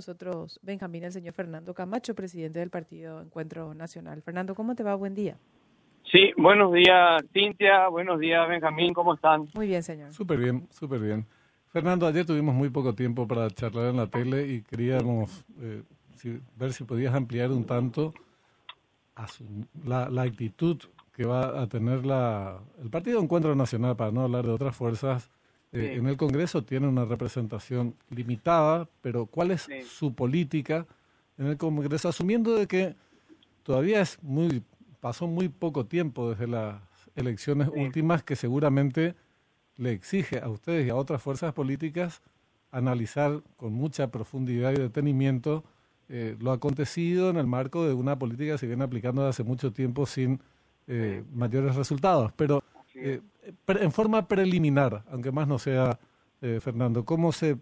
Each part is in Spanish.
nosotros Benjamín, el señor Fernando Camacho, presidente del Partido Encuentro Nacional. Fernando, ¿cómo te va? Buen día. Sí, buenos días, Cintia. Buenos días, Benjamín. ¿Cómo están? Muy bien, señor. Súper bien, súper bien. Fernando, ayer tuvimos muy poco tiempo para charlar en la tele y queríamos eh, ver si podías ampliar un tanto la, actitud que va a tener la, el Partido Encuentro Nacional, para no hablar de otras fuerzas, eh, en el Congreso tiene una representación limitada, pero ¿cuál es su política en el Congreso? Asumiendo de que todavía es muy, pasó muy poco tiempo desde las elecciones últimas que seguramente le exige a ustedes y a otras fuerzas políticas analizar con mucha profundidad y detenimiento eh, lo acontecido en el marco de una política que se viene aplicando desde hace mucho tiempo sin eh, mayores resultados. Pero eh, en forma preliminar, aunque más no sea, eh, Fernando, ¿cómo se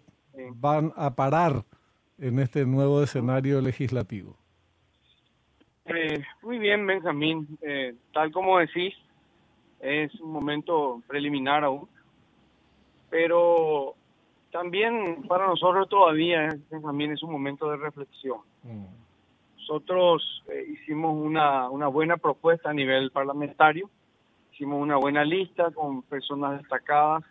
van a parar en este nuevo escenario legislativo? Eh, muy bien, Benjamín. tal como decís, es un momento preliminar aún, pero también para nosotros todavía, Benjamín, es un momento de reflexión. Mm. Nosotros hicimos una, una buena propuesta a nivel parlamentario hicimos una buena lista con personas destacadas.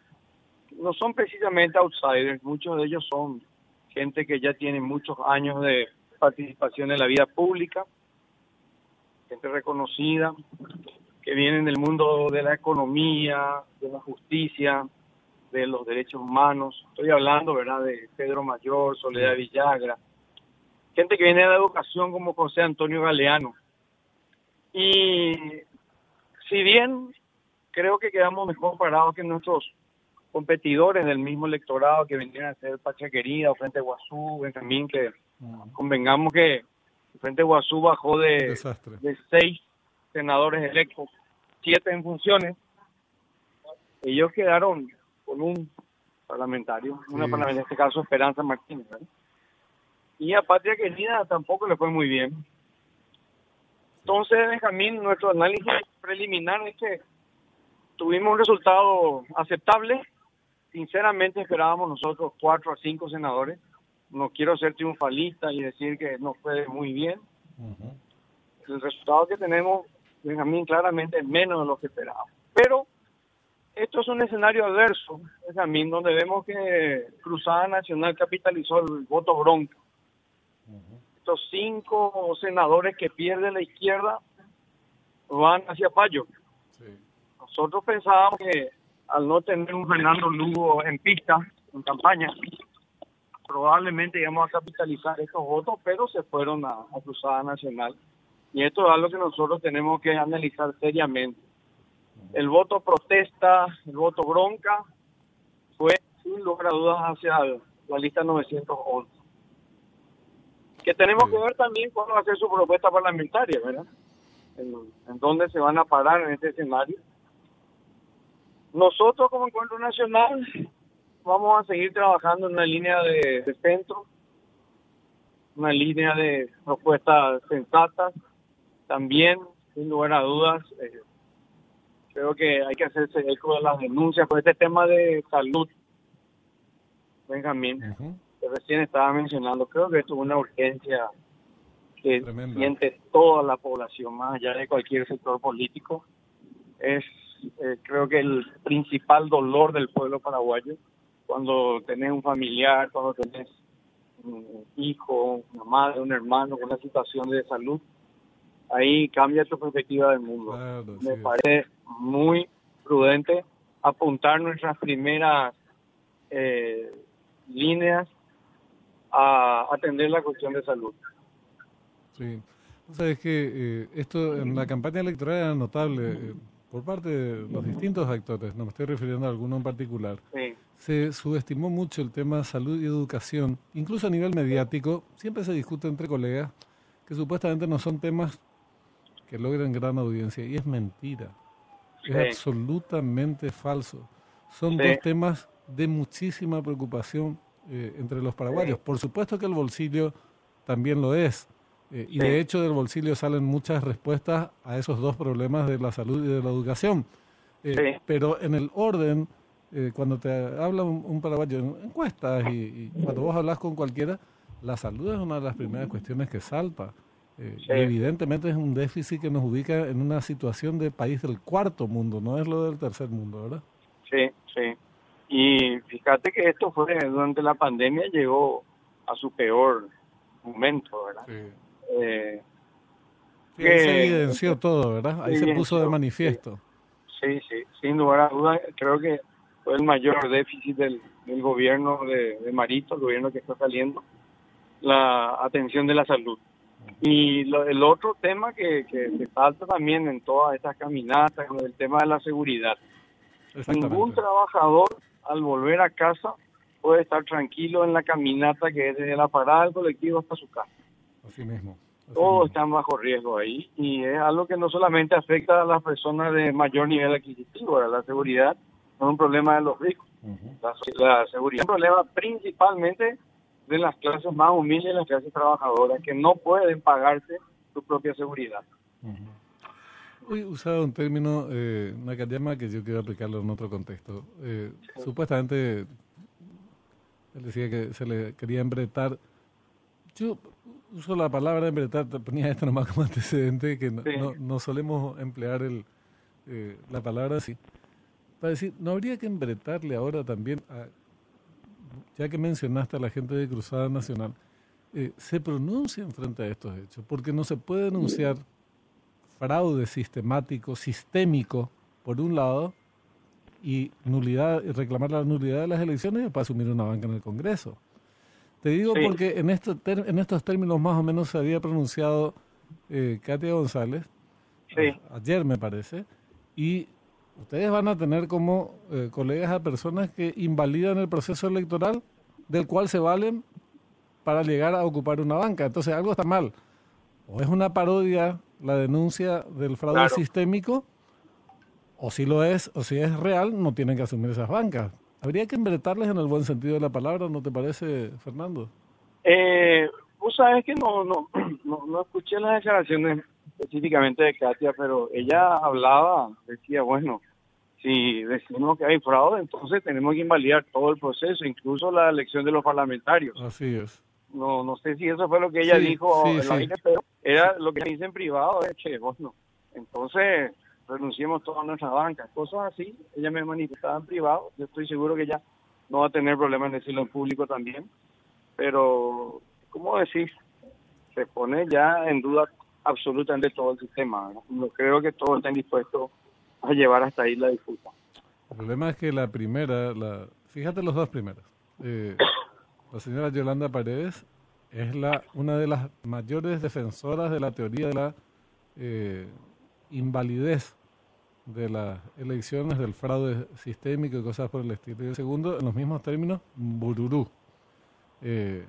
No son precisamente outsiders, muchos de ellos son gente que ya tiene muchos años de participación en la vida pública, gente reconocida, que vienen del mundo de la economía, de la justicia, de los derechos humanos. Estoy hablando, ¿verdad?, de Pedro Mayor, Soledad Villagra, gente que viene de la educación como José Antonio Galeano. Y si bien creo que quedamos mejor parados que nuestros competidores del mismo electorado que vendrían a ser Pacha Querida o Frente Guazú, Benjamín, que convengamos que Frente Guazú bajó de, de seis senadores electos, siete en funciones. Ellos quedaron con un parlamentario, una parlamentaria, en este caso Esperanza Martínez. Y a Patria Querida tampoco le fue muy bien. Entonces, Benjamín, nuestro análisis preliminar es que tuvimos un resultado aceptable. Sinceramente esperábamos nosotros cuatro a cinco senadores. No quiero ser triunfalista y decir que no fue muy bien. El resultado que tenemos, Benjamín, claramente es menos de lo que esperábamos. Pero esto es un escenario adverso, Benjamín, donde vemos que Cruzada Nacional capitalizó el voto bronca. Estos cinco senadores que pierde la izquierda van hacia Payo. Nosotros pensábamos que al no tener un Fernando Lugo en pista, en campaña, probablemente íbamos a capitalizar estos votos, pero se fueron a, Cruzada Nacional. Y esto es algo que nosotros tenemos que analizar seriamente. El voto protesta, el voto bronca, fue sin lugar a dudas hacia la lista 911. Que tenemos que ver también cuál va a ser su propuesta parlamentaria, ¿verdad? En, en dónde se van a parar en este escenario nosotros como Encuentro Nacional vamos a seguir trabajando en una línea de, centro, una línea de propuestas sensatas. También, sin lugar a dudas, eh, creo que hay que hacerse eco de las denuncias por este tema de salud. Benjamín, que recién estaba mencionando, creo que esto es una urgencia que siente toda la población, más allá de cualquier sector político. Es eh, creo que el principal dolor del pueblo paraguayo, cuando tenés un familiar, cuando tenés un hijo, una madre, un hermano con una situación de salud, ahí cambia tu perspectiva del mundo. Me parece muy prudente apuntar nuestras primeras eh, líneas a atender la cuestión de salud. Sí. Sabes que eh, esto en la campaña electoral era notable por parte de los distintos actores, no me estoy refiriendo a alguno en particular, se subestimó mucho el tema salud y educación, incluso a nivel mediático, siempre se discute entre colegas que supuestamente no son temas que logren gran audiencia, y es mentira, es absolutamente falso. Son dos temas de muchísima preocupación eh, entre los paraguayos. Por supuesto que el bolsillo también lo es, eh, y de hecho del bolsillo salen muchas respuestas a esos dos problemas de la salud y de la educación. Eh, pero en el orden, eh, cuando te habla un, paraguayo en encuestas y, cuando vos hablas con cualquiera, la salud es una de las primeras cuestiones que salta. Eh, evidentemente es un déficit que nos ubica en una situación de país del cuarto mundo, no es lo del tercer mundo, ¿verdad? Sí, sí. Y fíjate que esto fue durante la pandemia llegó a su peor momento, ¿verdad? Sí. Eh, ahí se evidenció todo, ¿verdad? Ahí se puso de manifiesto. Sí, sí, sin lugar a dudas, creo que fue el mayor déficit del, gobierno de, de, Marito, el gobierno que está saliendo, la atención de la salud. Y el otro tema que, que, falta también en todas estas caminatas, el tema de la seguridad. Ningún trabajador al volver a casa puede estar tranquilo en la caminata que es desde la parada del colectivo hasta su casa. Así mismo. Todos están bajo riesgo ahí y es algo que no solamente afecta a las personas de mayor nivel adquisitivo, la seguridad no es un problema de los ricos. la, seguridad es un problema principalmente de las clases más humildes, las clases trabajadoras, que no pueden pagarse su propia seguridad. Hoy usaba un término, eh, Nakayama, que yo quiero aplicarlo en otro contexto. Eh, supuestamente, él decía que se le quería embretar. Yo uso la palabra embretar, ponía esto nomás como antecedente, que no, solemos emplear el, eh, la palabra así. Para decir, ¿no habría que embretarle ahora también, ya que mencionaste a la gente de Cruzada Nacional, eh, se pronuncien frente a estos hechos? Porque no se puede denunciar fraude sistemático, sistémico, por un lado, y nulidad, reclamar la nulidad de las elecciones para asumir una banca en el Congreso. Te digo porque en, estos en estos términos más o menos se había pronunciado eh, Katia González, ayer me parece, y ustedes van a tener como eh, colegas a personas que invalidan el proceso electoral del cual se valen para llegar a ocupar una banca. Entonces algo está mal. O es una parodia la denuncia del fraude sistémico, o si lo es, o si es real, no tienen que asumir esas bancas. Habría que embretarles en el buen sentido de la palabra, ¿no te parece, Fernando? Eh, vos sabes que no, no, no, escuché las declaraciones específicamente de Katia, pero ella hablaba, decía, bueno, si decimos que hay fraude, entonces tenemos que invalidar todo el proceso, incluso la elección de los parlamentarios. Así es. No, no sé si eso fue lo que ella dijo, pero era lo que dice en privado, es que, bueno, entonces renunciemos todas nuestras bancas, cosas así. Ella me manifestaba en privado, yo estoy seguro que ella no va a tener problemas en decirlo en público también, pero, ¿cómo decís? Se pone ya en duda absolutamente todo el sistema. ¿no? creo que todos estén dispuestos a llevar hasta ahí la disputa. El problema es que la primera, la, fíjate los dos primeros. Eh, la señora Yolanda Paredes es la una de las mayores defensoras de la teoría de la eh, invalidez de las elecciones, del fraude sistémico y cosas por el estilo. Y el segundo, en los mismos términos, bururú. Eh,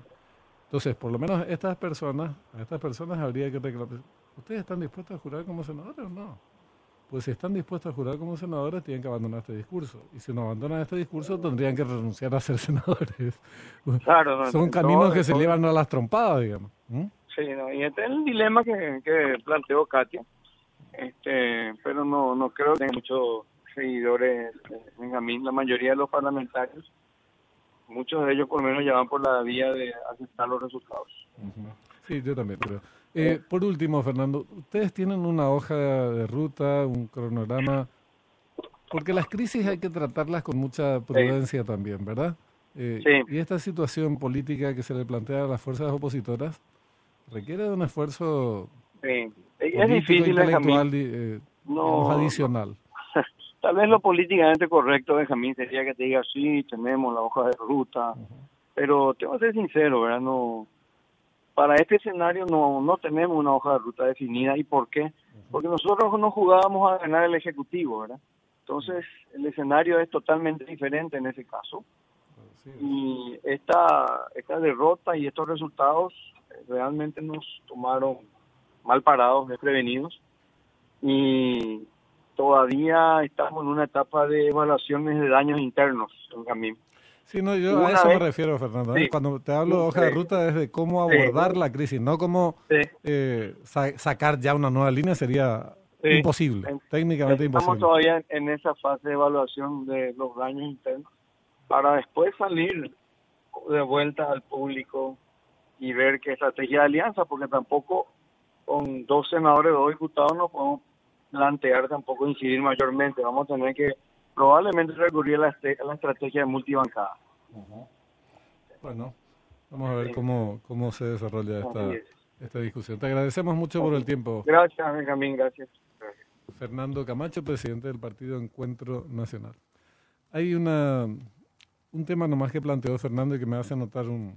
entonces, por lo menos estas personas, a estas personas habría que reclamar. ¿Ustedes están dispuestos a jurar como senadores o no? Pues si están dispuestos a jurar como senadores, tienen que abandonar este discurso. Y si no abandonan este discurso, tendrían que renunciar a ser senadores. Claro, Son caminos que se llevan a las trompadas, digamos. ¿Mm? Sí, y este es el dilema que, que planteó Katia este, pero no, no creo que muchos seguidores en la mayoría de los parlamentarios, muchos de ellos por lo menos ya van por la vía de aceptar los resultados. Sí, yo también creo. Eh, por último, Fernando, ustedes tienen una hoja de ruta, un cronograma, porque las crisis hay que tratarlas con mucha prudencia también, ¿verdad? Eh, sí. Y esta situación política que se le plantea a las fuerzas opositoras requiere de un esfuerzo sí es difícil, Benjamín. Eh, no, adicional. Tal vez lo políticamente correcto, Benjamín, sería que te diga, sí, tenemos la hoja de ruta, pero tengo que ser sincero, ¿verdad? No, para este escenario no, no tenemos una hoja de ruta definida. ¿Y por qué? Porque nosotros no jugábamos a ganar el Ejecutivo, ¿verdad? Entonces, el escenario es totalmente diferente en ese caso. Y esta, esta derrota y estos resultados realmente nos tomaron mal parados, desprevenidos, y todavía estamos en una etapa de evaluaciones de daños internos en Sí, no, yo a eso me refiero, Fernando. ¿eh? Cuando te hablo de hoja de ruta es de cómo abordar la crisis, no cómo eh, sacar ya una nueva línea sería imposible, técnicamente imposible. Estamos todavía en esa fase de evaluación de los daños internos para después salir de vuelta al público y ver qué estrategia de alianza, porque tampoco con dos senadores, dos diputados no podemos plantear tampoco incidir mayormente. Vamos a tener que probablemente recurrir a la, la estrategia de multibancada. Bueno, vamos a ver cómo, cómo se desarrolla esta, esta discusión. Te agradecemos mucho por el tiempo. Gracias, Benjamín, gracias. Fernando Camacho, presidente del Partido Encuentro Nacional. Hay una un tema nomás que planteó Fernando y que me hace anotar un,